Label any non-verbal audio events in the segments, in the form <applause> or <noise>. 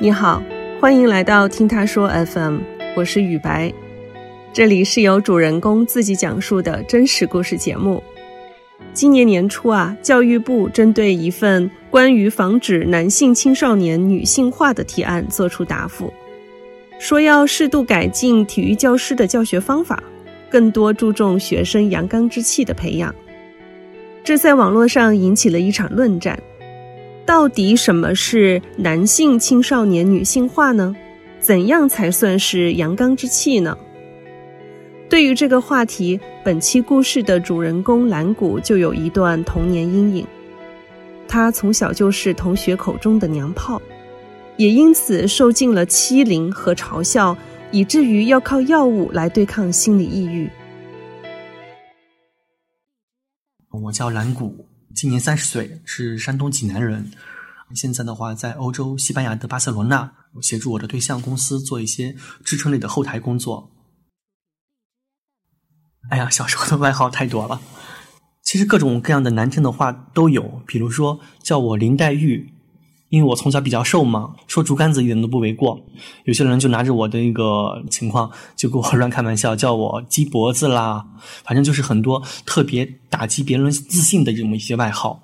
你好，欢迎来到听他说 FM，我是雨白，这里是由主人公自己讲述的真实故事节目。今年年初啊，教育部针对一份关于防止男性青少年女性化的提案作出答复，说要适度改进体育教师的教学方法，更多注重学生阳刚之气的培养。这在网络上引起了一场论战。到底什么是男性青少年女性化呢？怎样才算是阳刚之气呢？对于这个话题，本期故事的主人公蓝谷就有一段童年阴影。他从小就是同学口中的娘炮，也因此受尽了欺凌和嘲笑，以至于要靠药物来对抗心理抑郁。我叫蓝谷。今年三十岁，是山东济南人。现在的话，在欧洲西班牙的巴塞罗那，协助我的对象公司做一些支撑类的后台工作。哎呀，小时候的外号太多了，其实各种各样的难听的话都有，比如说叫我林黛玉。因为我从小比较瘦嘛，说竹竿子一点都不为过。有些人就拿着我的那个情况，就跟我 <laughs> 乱开玩笑，叫我鸡脖子啦，反正就是很多特别打击别人自信的这么一些外号。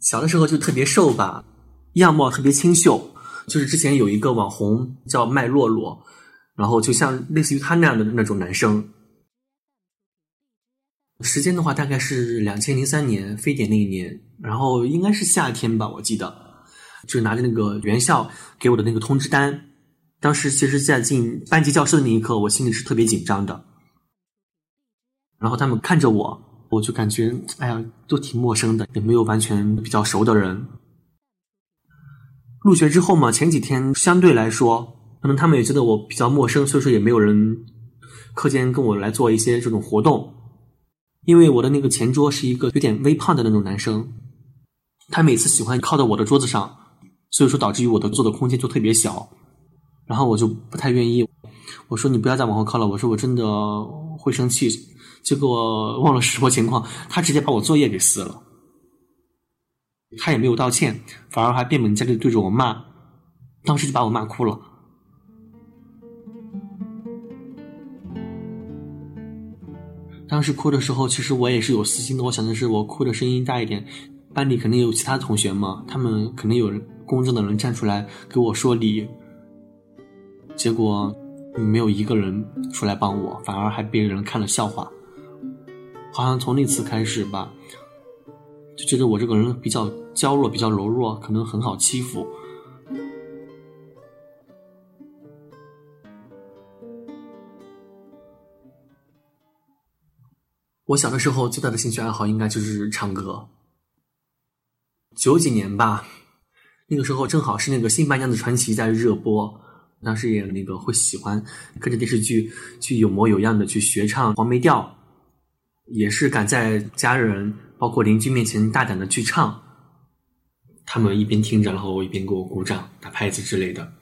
小的时候就特别瘦吧，样貌特别清秀，就是之前有一个网红叫麦洛洛，然后就像类似于他那样的那种男生。时间的话，大概是两千零三年非典那一年，然后应该是夏天吧，我记得，就拿着那个原校给我的那个通知单。当时其实，在进班级教室的那一刻，我心里是特别紧张的。然后他们看着我，我就感觉，哎呀，都挺陌生的，也没有完全比较熟的人。入学之后嘛，前几天相对来说，可能他们也觉得我比较陌生，所以说也没有人课间跟我来做一些这种活动。因为我的那个前桌是一个有点微胖的那种男生，他每次喜欢靠到我的桌子上，所以说导致于我的坐的空间就特别小，然后我就不太愿意。我说你不要再往后靠了，我说我真的会生气。结果忘了是什么情况，他直接把我作业给撕了，他也没有道歉，反而还变本加厉对着我骂，当时就把我骂哭了。当时哭的时候，其实我也是有私心的。我想的是，我哭的声音大一点，班里肯定有其他同学嘛，他们肯定有公正的人站出来给我说理。结果没有一个人出来帮我，反而还被人看了笑话。好像从那次开始吧，就觉得我这个人比较娇弱，比较柔弱，可能很好欺负。我小的时候最大的兴趣爱好应该就是唱歌。九几年吧，那个时候正好是那个《新白娘子传奇》在热播，当时也那个会喜欢跟着电视剧去有模有样的去学唱黄梅调，也是敢在家人包括邻居面前大胆的去唱，他们一边听着，然后一边给我鼓掌、打拍子之类的。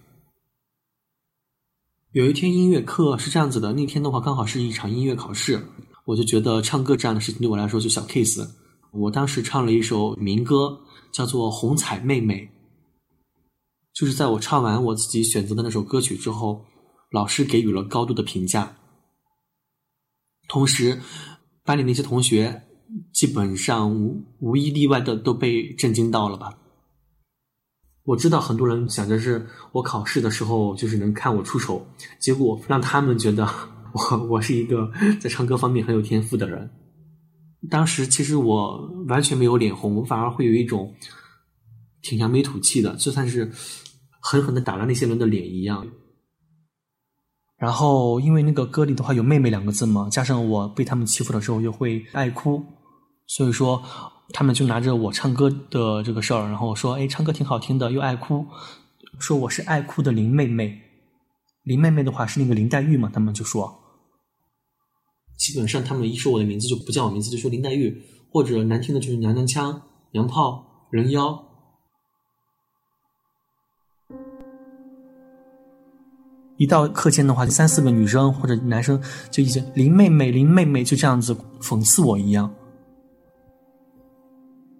有一天音乐课是这样子的，那天的话刚好是一场音乐考试。我就觉得唱歌这样的事情对我来说就小 case。我当时唱了一首民歌，叫做《红彩妹妹》。就是在我唱完我自己选择的那首歌曲之后，老师给予了高度的评价。同时，班里那些同学基本上无无一例外的都被震惊到了吧。我知道很多人想着是我考试的时候就是能看我出丑，结果让他们觉得。我 <laughs> 我是一个在唱歌方面很有天赋的人，当时其实我完全没有脸红，我反而会有一种挺扬眉吐气的，就算是狠狠的打了那些人的脸一样。然后因为那个歌里的话有“妹妹”两个字嘛，加上我被他们欺负的时候又会爱哭，所以说他们就拿着我唱歌的这个事儿，然后说：“哎，唱歌挺好听的，又爱哭，说我是爱哭的林妹妹。林妹妹的话是那个林黛玉嘛，他们就说。”基本上，他们一说我的名字就不叫我名字，就说林黛玉，或者难听的就是娘娘腔、娘炮、人妖。一到课间的话，三四个女生或者男生就一直林妹妹、林妹妹就这样子讽刺我一样。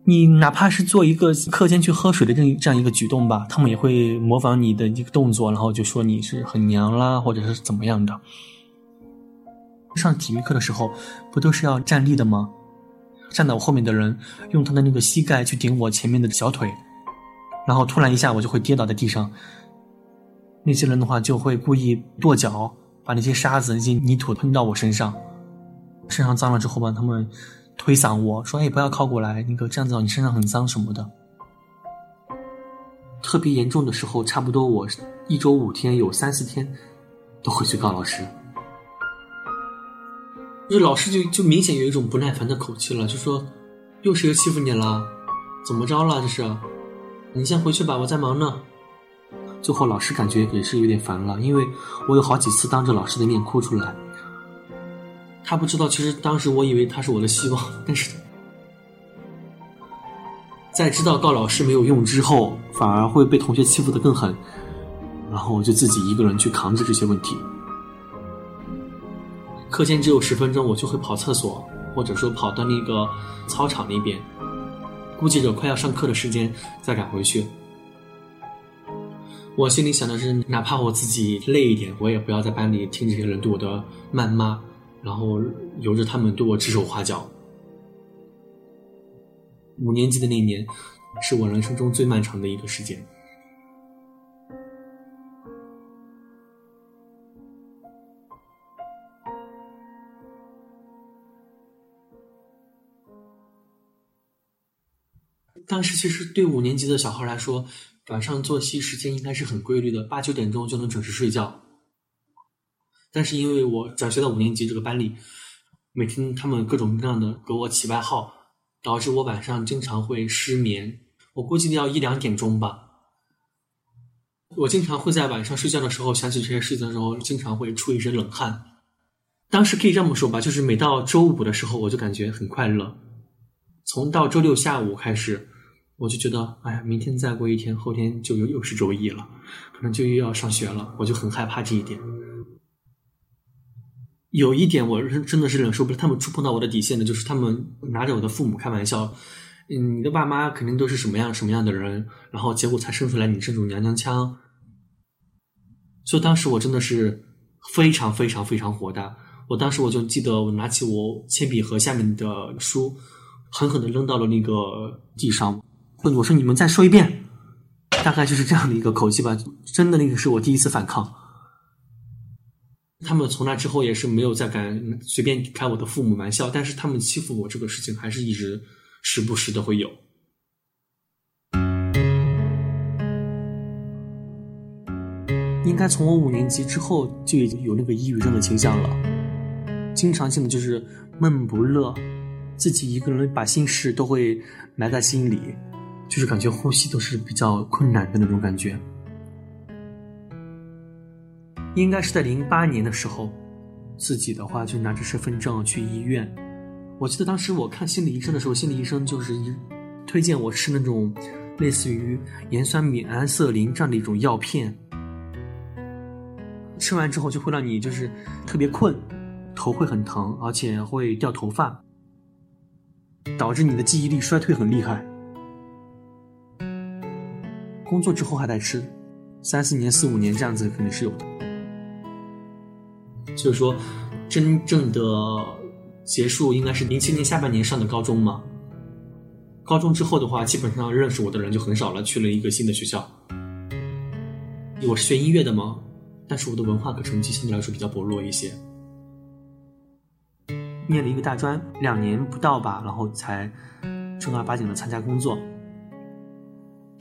你哪怕是做一个课间去喝水的这这样一个举动吧，他们也会模仿你的一个动作，然后就说你是很娘啦，或者是怎么样的。上体育课的时候，不都是要站立的吗？站在我后面的人用他的那个膝盖去顶我前面的小腿，然后突然一下我就会跌倒在地上。那些人的话就会故意跺脚，把那些沙子、那些泥土喷到我身上，身上脏了之后吧，他们。推搡我说：“哎，不要靠过来，那个这样子你身上很脏什么的。”特别严重的时候，差不多我一周五天有三四天都会去告老师。就是老师就就明显有一种不耐烦的口气了，就说：“又谁欺负你了？怎么着了？这是？你先回去吧，我在忙呢。”最后老师感觉也是有点烦了，因为我有好几次当着老师的面哭出来。他不知道，其实当时我以为他是我的希望，但是在知道告老师没有用之后，反而会被同学欺负的更狠，然后我就自己一个人去扛着这些问题。课间只有十分钟，我就会跑厕所，或者说跑到那个操场那边，估计着快要上课的时间再赶回去。我心里想的是，哪怕我自己累一点，我也不要在班里听这些人对我的谩骂。然后由着他们对我指手画脚。五年级的那年，是我人生中最漫长的一个时间。当时其实对五年级的小孩来说，晚上作息时间应该是很规律的，八九点钟就能准时睡觉。但是因为我转学到五年级这个班里，每天他们各种各样的给我起外号，导致我晚上经常会失眠。我估计要一两点钟吧。我经常会在晚上睡觉的时候想起这些事情的时候，经常会出一身冷汗。当时可以这么说吧，就是每到周五的时候，我就感觉很快乐。从到周六下午开始，我就觉得，哎呀，明天再过一天，后天就又又是周一了，可能就又要上学了，我就很害怕这一点。有一点我是真的是忍受不了，他们触碰到我的底线的，就是他们拿着我的父母开玩笑，嗯，你的爸妈肯定都是什么样什么样的人，然后结果才生出来你这种娘娘腔。所以当时我真的是非常非常非常火大，我当时我就记得我拿起我铅笔盒下面的书，狠狠的扔到了那个地上，我说你们再说一遍，大概就是这样的一个口气吧，真的那个是我第一次反抗。他们从那之后也是没有再敢随便开我的父母玩笑，但是他们欺负我这个事情还是一直时不时的会有。应该从我五年级之后就已经有那个抑郁症的倾向了，经常性的就是闷不乐，自己一个人把心事都会埋在心里，就是感觉呼吸都是比较困难的那种感觉。应该是在零八年的时候，自己的话就拿着身份证去医院。我记得当时我看心理医生的时候，心理医生就是推荐我吃那种类似于盐酸米安色林这样的一种药片，吃完之后就会让你就是特别困，头会很疼，而且会掉头发，导致你的记忆力衰退很厉害。工作之后还在吃，三四年、四五年这样子肯定是有的。就是说，真正的结束应该是零七年下半年上的高中嘛。高中之后的话，基本上认识我的人就很少了，去了一个新的学校。我是学音乐的嘛，但是我的文化课成绩相对来说比较薄弱一些。念了一个大专，两年不到吧，然后才正儿八经的参加工作。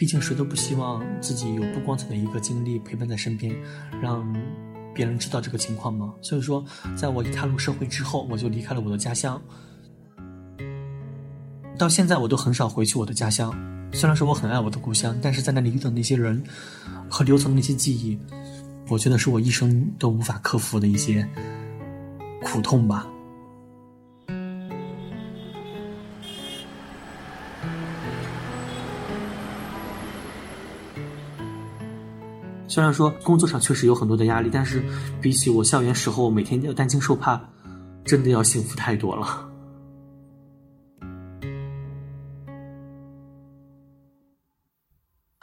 毕竟谁都不希望自己有不光彩的一个经历陪伴在身边，让。别人知道这个情况吗？所以说，在我一踏入社会之后，我就离开了我的家乡。到现在，我都很少回去我的家乡。虽然说我很爱我的故乡，但是在那里遇到那些人和留存的那些记忆，我觉得是我一生都无法克服的一些苦痛吧。虽然说工作上确实有很多的压力，但是比起我校园时候每天要担惊受怕，真的要幸福太多了。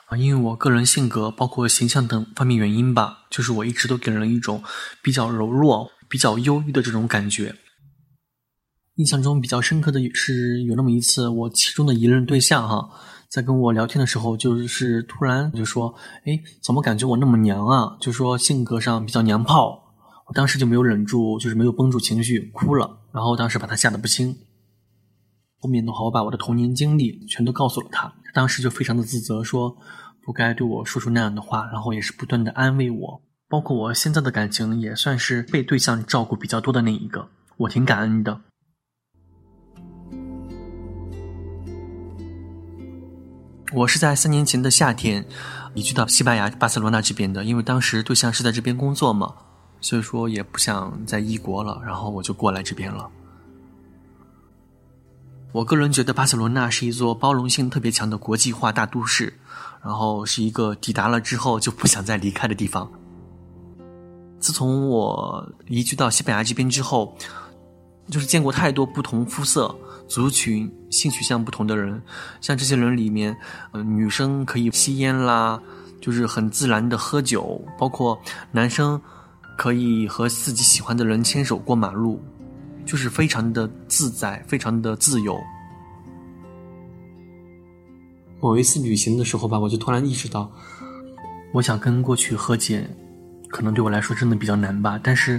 啊，因为我个人性格、包括形象等方面原因吧，就是我一直都给人一种比较柔弱、比较忧郁的这种感觉。印象中比较深刻的是有那么一次，我其中的一任对象哈，在跟我聊天的时候，就是突然就说：“哎，怎么感觉我那么娘啊？”就说性格上比较娘炮。我当时就没有忍住，就是没有绷住情绪，哭了。然后当时把他吓得不轻。后面的话，我把我的童年经历全都告诉了他，他当时就非常的自责，说不该对我说出那样的话，然后也是不断的安慰我。包括我现在的感情，也算是被对象照顾比较多的那一个，我挺感恩的。我是在三年前的夏天移居到西班牙巴塞罗那这边的，因为当时对象是在这边工作嘛。所以说也不想在异国了，然后我就过来这边了。我个人觉得巴塞罗那是一座包容性特别强的国际化大都市，然后是一个抵达了之后就不想再离开的地方。自从我移居到西班牙这边之后，就是见过太多不同肤色、族群、性取向不同的人，像这些人里面，呃，女生可以吸烟啦，就是很自然的喝酒，包括男生。可以和自己喜欢的人牵手过马路，就是非常的自在，非常的自由。某一次旅行的时候吧，我就突然意识到，我想跟过去和解，可能对我来说真的比较难吧。但是，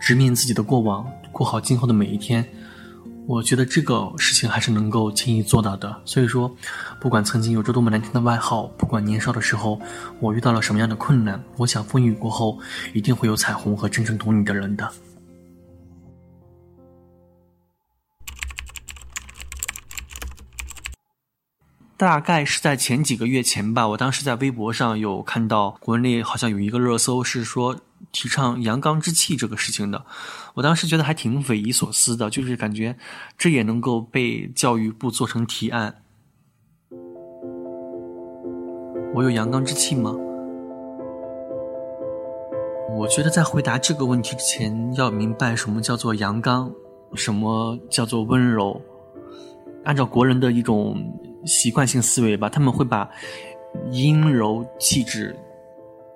直面自己的过往，过好今后的每一天。我觉得这个事情还是能够轻易做到的，所以说，不管曾经有着多么难听的外号，不管年少的时候我遇到了什么样的困难，我想风雨过后一定会有彩虹和真正懂你的人的。大概是在前几个月前吧，我当时在微博上有看到国内好像有一个热搜是说。提倡阳刚之气这个事情的，我当时觉得还挺匪夷所思的，就是感觉这也能够被教育部做成提案。我有阳刚之气吗？我觉得在回答这个问题之前，要明白什么叫做阳刚，什么叫做温柔。按照国人的一种习惯性思维吧，他们会把阴柔气质。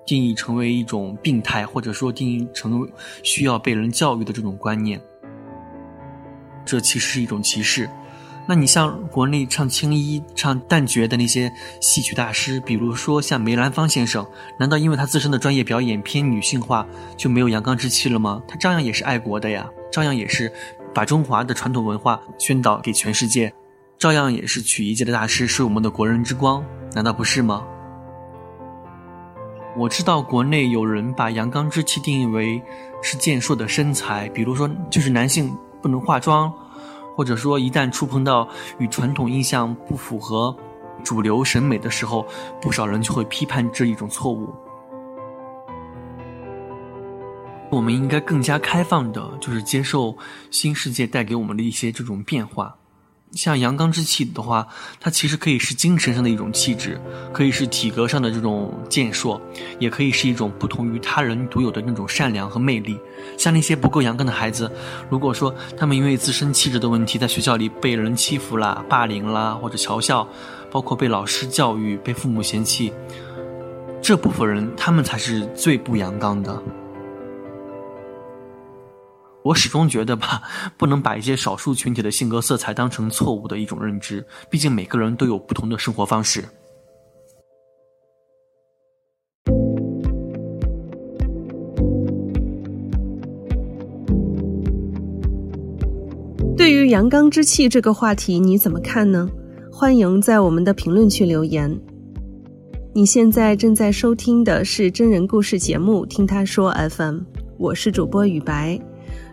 定义成为一种病态，或者说定义成需要被人教育的这种观念，这其实是一种歧视。那你像国内唱青衣、唱旦角的那些戏曲大师，比如说像梅兰芳先生，难道因为他自身的专业表演偏女性化就没有阳刚之气了吗？他照样也是爱国的呀，照样也是把中华的传统文化宣导给全世界，照样也是曲艺界的大师，是我们的国人之光，难道不是吗？我知道国内有人把阳刚之气定义为是健硕的身材，比如说就是男性不能化妆，或者说一旦触碰到与传统印象不符合主流审美的时候，不少人就会批判这一种错误。我们应该更加开放的，就是接受新世界带给我们的一些这种变化。像阳刚之气的话，它其实可以是精神上的一种气质，可以是体格上的这种健硕，也可以是一种不同于他人独有的那种善良和魅力。像那些不够阳刚的孩子，如果说他们因为自身气质的问题，在学校里被人欺负啦、霸凌啦或者嘲笑，包括被老师教育、被父母嫌弃，这部分人他们才是最不阳刚的。我始终觉得吧，不能把一些少数群体的性格色彩当成错误的一种认知。毕竟每个人都有不同的生活方式。对于阳刚之气这个话题，你怎么看呢？欢迎在我们的评论区留言。你现在正在收听的是真人故事节目《听他说 FM》，我是主播雨白。